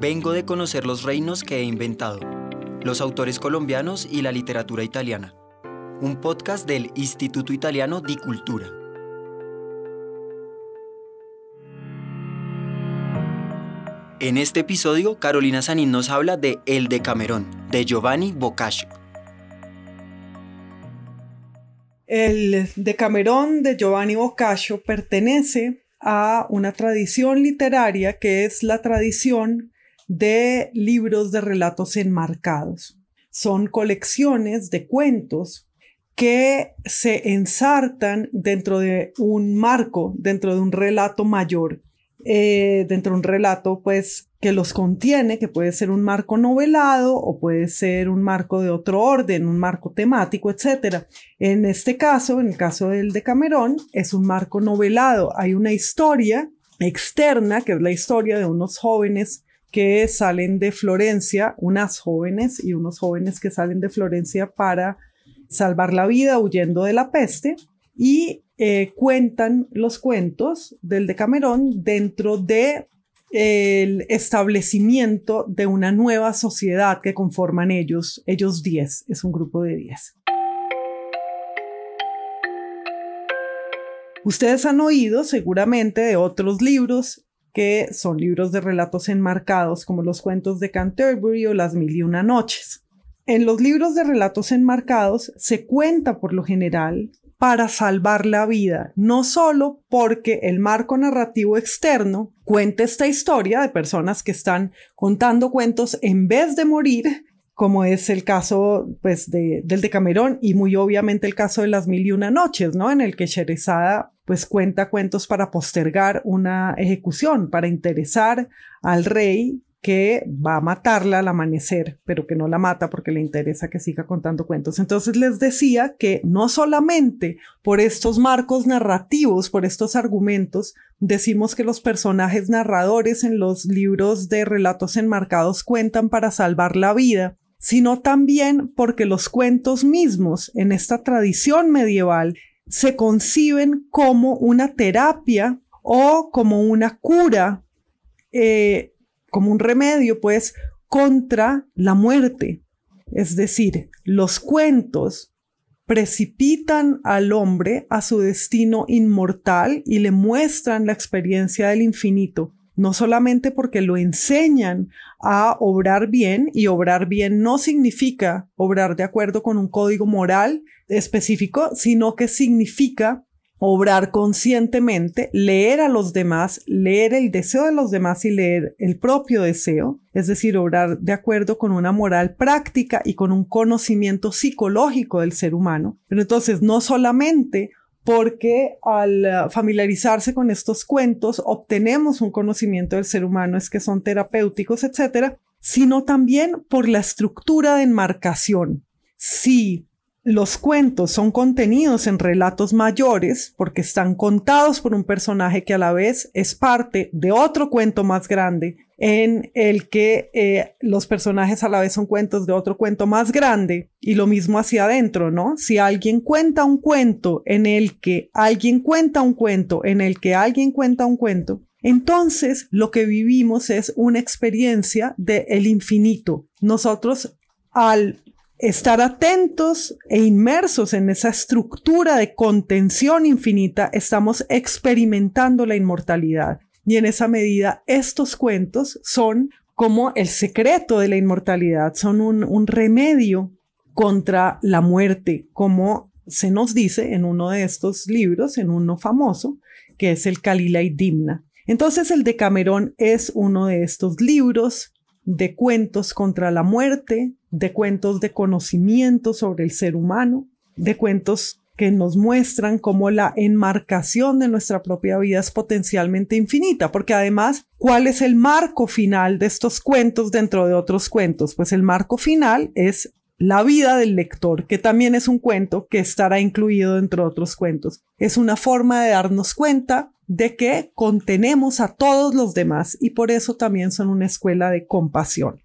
Vengo de conocer los reinos que he inventado, los autores colombianos y la literatura italiana. Un podcast del Instituto Italiano di Cultura. En este episodio, Carolina Sanín nos habla de El Decamerón, de Giovanni Boccaccio. El Decamerón de Giovanni Boccaccio pertenece a una tradición literaria que es la tradición de libros de relatos enmarcados. Son colecciones de cuentos que se ensartan dentro de un marco, dentro de un relato mayor, eh, dentro de un relato pues que los contiene, que puede ser un marco novelado o puede ser un marco de otro orden, un marco temático, etc. En este caso, en el caso del de Camerón, es un marco novelado. Hay una historia externa, que es la historia de unos jóvenes que salen de Florencia, unas jóvenes y unos jóvenes que salen de Florencia para salvar la vida huyendo de la peste y eh, cuentan los cuentos del Decamerón dentro de establecimiento de una nueva sociedad que conforman ellos, ellos 10, es un grupo de 10. Ustedes han oído seguramente de otros libros que son libros de relatos enmarcados como los cuentos de Canterbury o las mil y una noches. En los libros de relatos enmarcados se cuenta por lo general para salvar la vida, no solo porque el marco narrativo externo cuenta esta historia de personas que están contando cuentos en vez de morir, como es el caso pues de, del Decamerón y muy obviamente el caso de las mil y una noches, ¿no? En el que Sherezada pues cuenta cuentos para postergar una ejecución, para interesar al rey que va a matarla al amanecer, pero que no la mata porque le interesa que siga contando cuentos. Entonces les decía que no solamente por estos marcos narrativos, por estos argumentos, decimos que los personajes narradores en los libros de relatos enmarcados cuentan para salvar la vida, sino también porque los cuentos mismos en esta tradición medieval se conciben como una terapia o como una cura eh, como un remedio, pues, contra la muerte. Es decir, los cuentos precipitan al hombre a su destino inmortal y le muestran la experiencia del infinito, no solamente porque lo enseñan a obrar bien, y obrar bien no significa obrar de acuerdo con un código moral específico, sino que significa obrar conscientemente, leer a los demás, leer el deseo de los demás y leer el propio deseo, es decir, obrar de acuerdo con una moral práctica y con un conocimiento psicológico del ser humano. Pero entonces, no solamente porque al eh, familiarizarse con estos cuentos obtenemos un conocimiento del ser humano, es que son terapéuticos, etcétera, sino también por la estructura de enmarcación. Si los cuentos son contenidos en relatos mayores porque están contados por un personaje que a la vez es parte de otro cuento más grande en el que eh, los personajes a la vez son cuentos de otro cuento más grande y lo mismo hacia adentro, ¿no? Si alguien cuenta un cuento en el que alguien cuenta un cuento en el que alguien cuenta un cuento, entonces lo que vivimos es una experiencia del el infinito. Nosotros al estar atentos e inmersos en esa estructura de contención infinita, estamos experimentando la inmortalidad. Y en esa medida, estos cuentos son como el secreto de la inmortalidad, son un, remedio contra la muerte, como se nos dice en uno de estos libros, en uno famoso, que es el Kalila y Dimna. Entonces el Decamerón es uno de estos libros de cuentos contra la muerte, de cuentos de conocimiento sobre el ser humano, de cuentos que nos muestran cómo la enmarcación de nuestra propia vida es potencialmente infinita, porque además, ¿cuál es el marco final de estos cuentos dentro de otros cuentos? Pues el marco final es la vida del lector, que también es un cuento que estará incluido dentro de otros cuentos. Es una forma de darnos cuenta de que contenemos a todos los demás y por eso también son una escuela de compasión.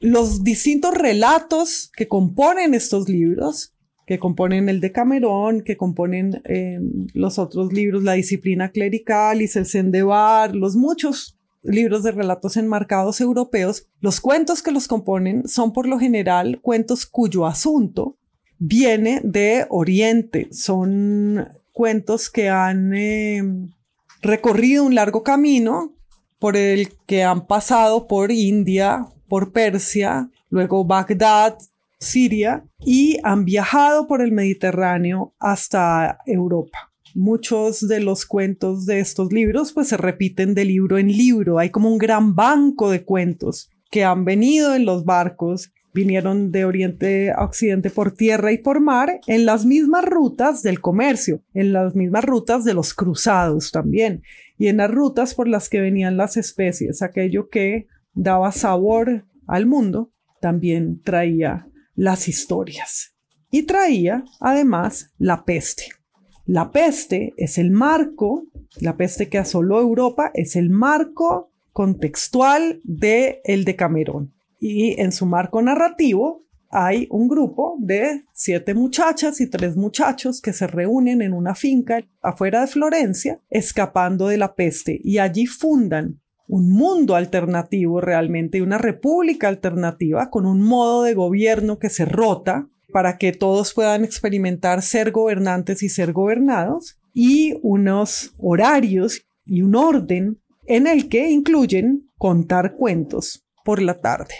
Los distintos relatos que componen estos libros, que componen el de Camerón, que componen em, los otros libros, la disciplina clerical, y Sendebar, los muchos libros de relatos enmarcados europeos, los cuentos que los componen son por lo general cuentos cuyo asunto viene de Oriente. Son cuentos que han eh, recorrido un largo camino por el que han pasado por India, por Persia, luego Bagdad, Siria y han viajado por el Mediterráneo hasta Europa. Muchos de los cuentos de estos libros pues se repiten de libro en libro. Hay como un gran banco de cuentos que han venido en los barcos, vinieron de oriente a occidente por tierra y por mar en las mismas rutas del comercio, en las mismas rutas de los cruzados también y en las rutas por las que venían las especies, aquello que daba sabor al mundo, también traía las historias. Y traía, además, la peste. La peste es el marco, la peste que asoló Europa es el marco contextual de el Decamerón. Y en su marco narrativo hay un grupo de siete muchachas y tres muchachos que se reúnen en una finca afuera de Florencia, escapando de la peste, y allí fundan un mundo alternativo realmente, una república alternativa con un modo de gobierno que se rota para que todos puedan experimentar ser gobernantes y ser gobernados y unos horarios y un orden en el que incluyen contar cuentos por la tarde.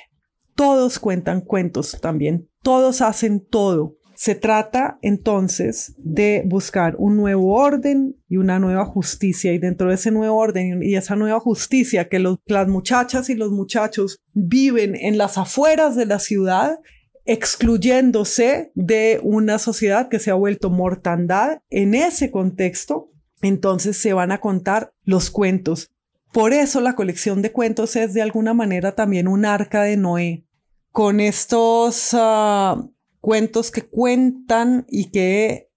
Todos cuentan cuentos también, todos hacen todo, se trata entonces de buscar un nuevo orden y una nueva justicia y dentro de ese nuevo orden y esa nueva justicia que las muchachas y los muchachos viven en las afueras de la ciudad, excluyéndose de una sociedad que se ha vuelto mortandad, en ese contexto, entonces se van a contar los cuentos. Por eso la colección de cuentos es de alguna manera también un arca de Noé, con estos ah, cuentos que cuentan y que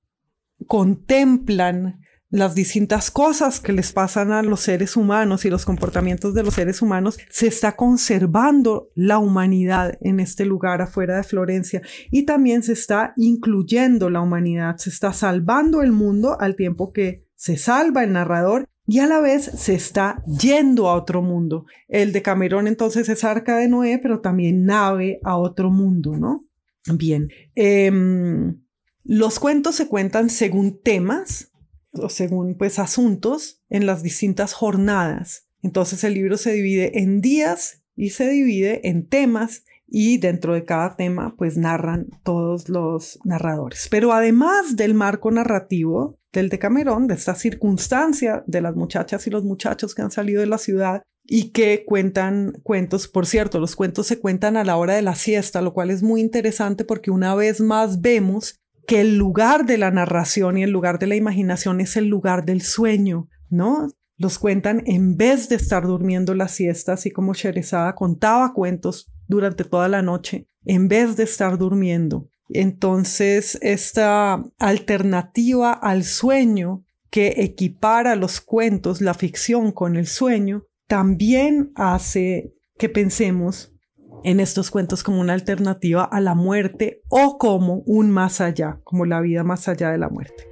contemplan las distintas cosas que les pasan a los seres humanos y los comportamientos de los seres humanos, se está conservando la humanidad en este lugar afuera de Florencia y también se está incluyendo la humanidad, se está salvando el mundo al tiempo que se salva el narrador y a la vez se está yendo a otro mundo. El de Camerón entonces es arca de Noé, pero también nave a otro mundo, ¿no? Bien, em, los cuentos se cuentan según temas o según pues asuntos en las distintas jornadas. Entonces el libro se divide en días y se divide en temas y dentro de cada tema pues narran todos los narradores. Pero además del marco narrativo del Decamerón, de esta circunstancia de las muchachas y los muchachos que han salido de la ciudad y que cuentan cuentos. Por cierto, los cuentos se cuentan a la hora de la siesta, lo cual es muy interesante porque una vez más vemos que el lugar de la narración y el lugar de la imaginación es el lugar del sueño, ¿no? Los cuentan en vez de estar durmiendo la siesta, así como Sherezada contaba cuentos durante toda la noche, en vez de estar durmiendo. Entonces, esta alternativa al sueño que equipara los cuentos, la ficción con el sueño, también hace que pensemos en estos cuentos como una alternativa a la muerte o como un más allá, como la vida más allá de la muerte.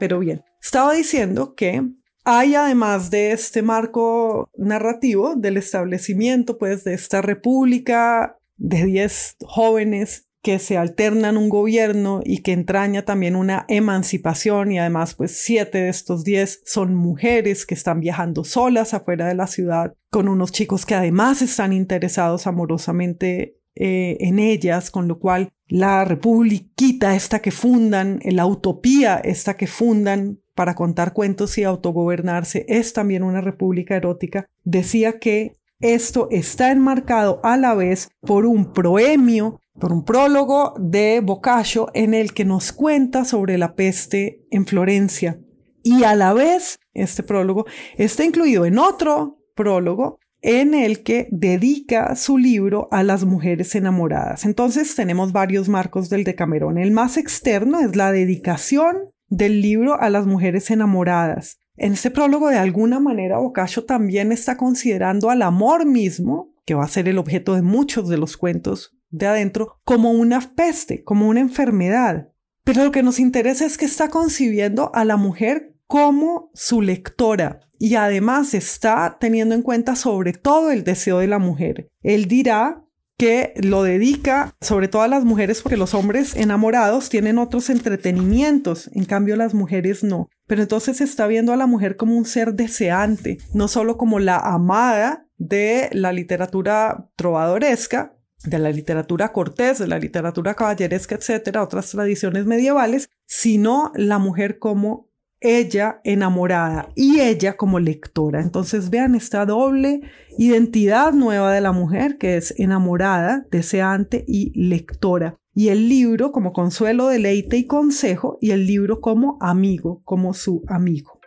Pero bien, estaba diciendo que hay además de este marco narrativo del establecimiento pues de esta república de 10 jóvenes que se alternan un gobierno y que entraña también una emancipación y además pues siete de estos diez son mujeres que están viajando solas afuera de la ciudad con unos chicos que además están interesados amorosamente eh, en ellas, con lo cual la republiquita esta que fundan, la utopía esta que fundan para contar cuentos y autogobernarse es también una república erótica, decía que esto está enmarcado a la vez por un proemio por un prólogo de Boccaccio en el que nos cuenta sobre la peste en Florencia. Y a la vez, este prólogo está incluido en otro prólogo en el que dedica su libro a las mujeres enamoradas. Entonces tenemos varios marcos del Decamerón. El más externo es la dedicación del libro a las mujeres enamoradas. En este prólogo, de alguna manera, Boccaccio también está considerando al amor mismo, que va a ser el objeto de muchos de los cuentos de adentro como una peste, como una enfermedad. Pero lo que nos interesa es que está concibiendo a la mujer como su lectora y además está teniendo en cuenta sobre todo el deseo de la mujer. Él dirá que lo dedica sobre todo a las mujeres porque los hombres enamorados tienen otros entretenimientos, en cambio las mujeres no. Pero entonces está viendo a la mujer como un ser deseante, no solo como la amada de la literatura trovadoresca, de la literatura cortés, de la literatura caballeresca, etcétera, otras tradiciones medievales, sino la mujer como ella enamorada y ella como lectora. Entonces vean esta doble identidad nueva de la mujer que es enamorada, deseante y lectora. Y el libro como consuelo, deleite y consejo y el libro como amigo, como su amigo.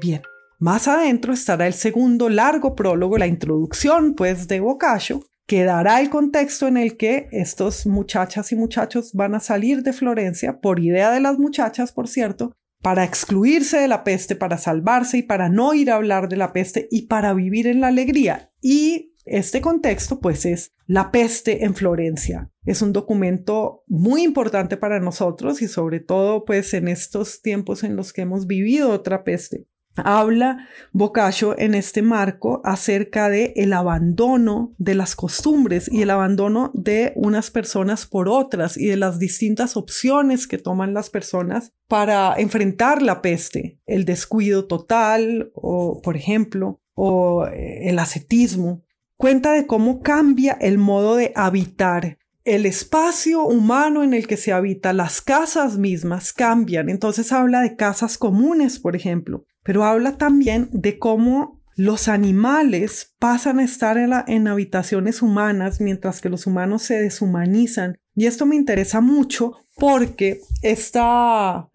Bien, más adentro estará el segundo largo prólogo, la introducción pues de Boccaccio, que dará el contexto en el que estos muchachas y muchachos van a salir de Florencia, por idea de las muchachas, por cierto, para excluirse de la peste, para salvarse y para no ir a hablar de la peste y para vivir en la alegría. Y este contexto, pues, es La peste en Florencia. Es un documento muy importante para nosotros y sobre todo, pues, en estos tiempos en los que hemos vivido otra peste. Habla Boccaccio en este marco acerca de el abandono de las costumbres y el abandono de unas personas por otras y de las distintas opciones que toman las personas para enfrentar la peste, el descuido total o, por ejemplo, o eh, el ascetismo. Cuenta de cómo cambia el modo de habitar el espacio humano en el que se habita, las casas mismas cambian. Entonces habla de casas comunes, por ejemplo, pero habla también de cómo los animales pasan a estar en, habitaciones humanas mientras que los humanos se deshumanizan. Y esto me interesa mucho porque esta,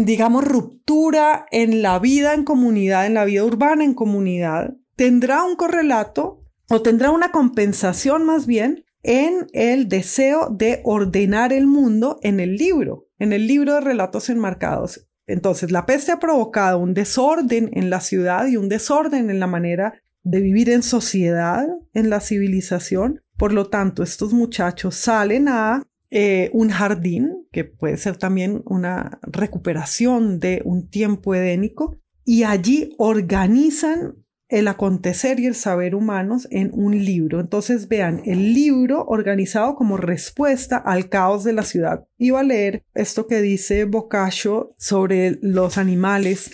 digamos, ruptura en la vida en comunidad, en la vida urbana en comunidad, tendrá un correlato o tendrá una compensación más bien en el deseo de ordenar el mundo en el libro, en el libro de relatos enmarcados. Entonces, la peste ha provocado un desorden en la ciudad y un desorden en la manera de vivir en sociedad, en la civilización. Por lo tanto, estos muchachos salen a eh, un jardín, que puede ser también una recuperación de un tiempo edénico, y allí organizan el acontecer y el saber humanos en un libro. Entonces vean, el libro organizado como respuesta al caos de la ciudad. Iba a leer esto que dice Boccaccio sobre los animales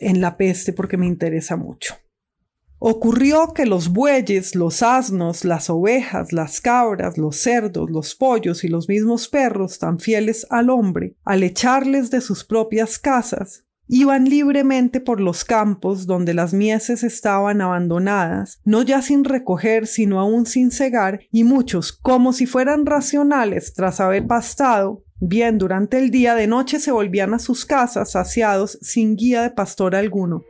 en la peste porque me interesa mucho. Ocurrió que los bueyes, los asnos, las ovejas, las cabras, los cerdos, los pollos y los mismos perros tan fieles al hombre, al echarles de sus propias casas, Iban libremente por los campos donde las mieses estaban abandonadas, no ya sin recoger, sino aún sin cegar, y muchos, como si fueran racionales tras haber pastado, bien durante el día de noche se volvían a sus casas saciados sin guía de pastor alguno.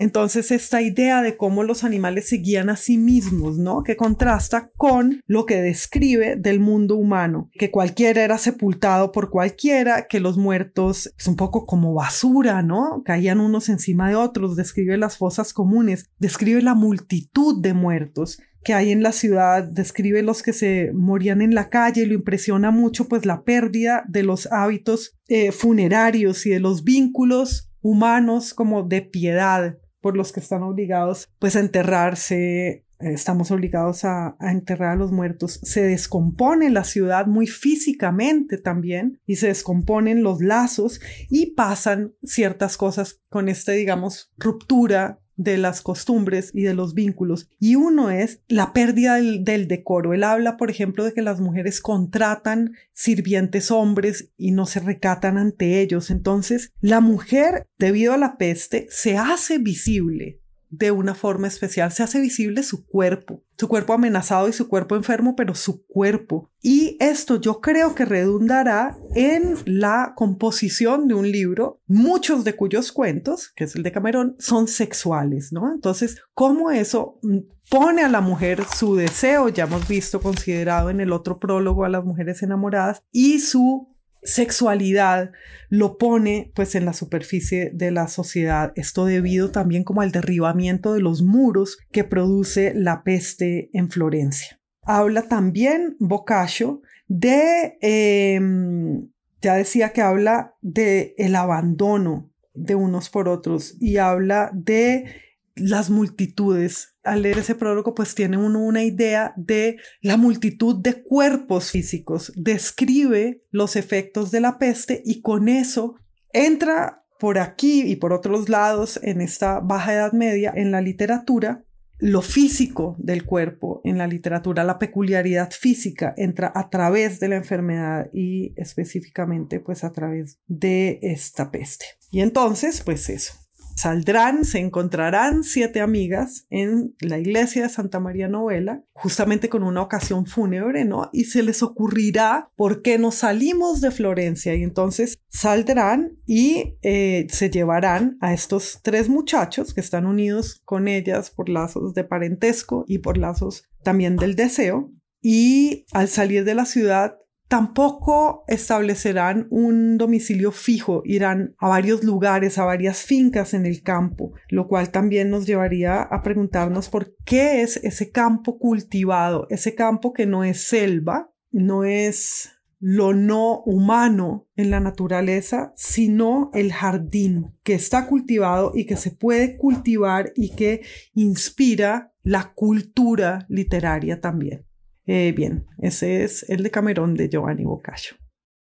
Entonces, esta idea de cómo los animales se guían a sí mismos, ¿no? Que contrasta con lo que describe del mundo humano, que cualquiera era sepultado por cualquiera, que los muertos es un poco como basura, ¿no? Caían unos encima de otros, describe las fosas comunes, describe la multitud de muertos que hay en la ciudad, describe los que se morían en la calle, lo impresiona mucho pues la pérdida de los hábitos eh, funerarios y de los vínculos humanos como de piedad por los que están obligados pues a enterrarse, estamos obligados a, a, enterrar a los muertos. Se descompone la ciudad muy físicamente también y se descomponen los lazos y pasan ciertas cosas con esta, digamos, ruptura de las costumbres y de los vínculos. Y uno es la pérdida del, decoro. Él habla, por ejemplo, de que las mujeres contratan sirvientes hombres y no se recatan ante ellos. Entonces, la mujer, debido a la peste, se hace visible de una forma especial. Se hace visible su cuerpo, su cuerpo amenazado y su cuerpo enfermo, pero su cuerpo. Y esto yo creo que redundará en la composición de un libro, muchos de cuyos cuentos, que es el de Camerón, son sexuales, ¿no? Entonces, ¿cómo eso pone a la mujer su deseo, ya hemos visto considerado en el otro prólogo a las mujeres enamoradas, y su sexualidad lo pone pues en la superficie de la sociedad. Esto debido también como al derribamiento de los muros que produce la peste en Florencia. habla también Boccaccio de, em, ya decía que habla de el abandono de unos por otros y habla de las multitudes. Al leer ese prólogo, pues tiene uno una idea de la multitud de cuerpos físicos, describe los efectos de la peste y con eso entra por aquí y por otros lados en esta baja edad media en la literatura lo físico del cuerpo en la literatura, la peculiaridad física entra a través de la enfermedad y específicamente pues a través de esta peste. Y entonces pues eso, saldrán, se encontrarán siete amigas en la iglesia de Santa María Novela, justamente con una ocasión fúnebre, ¿no? Y se les ocurrirá por qué no salimos de Florencia. Y entonces saldrán y eh, se llevarán a estos tres muchachos que están unidos con ellas por lazos de parentesco y por lazos también del deseo. Y al salir de la ciudad Tampoco establecerán un domicilio fijo, irán a varios lugares, a varias fincas en el campo, lo cual también nos llevaría a preguntarnos por qué es ese campo cultivado, ese campo que no es selva, no es lo no humano en la naturaleza, sino el jardín que está cultivado y que se puede cultivar y que inspira la cultura literaria también. Eh, bien, ese es el de Camerón de Giovanni Boccaccio.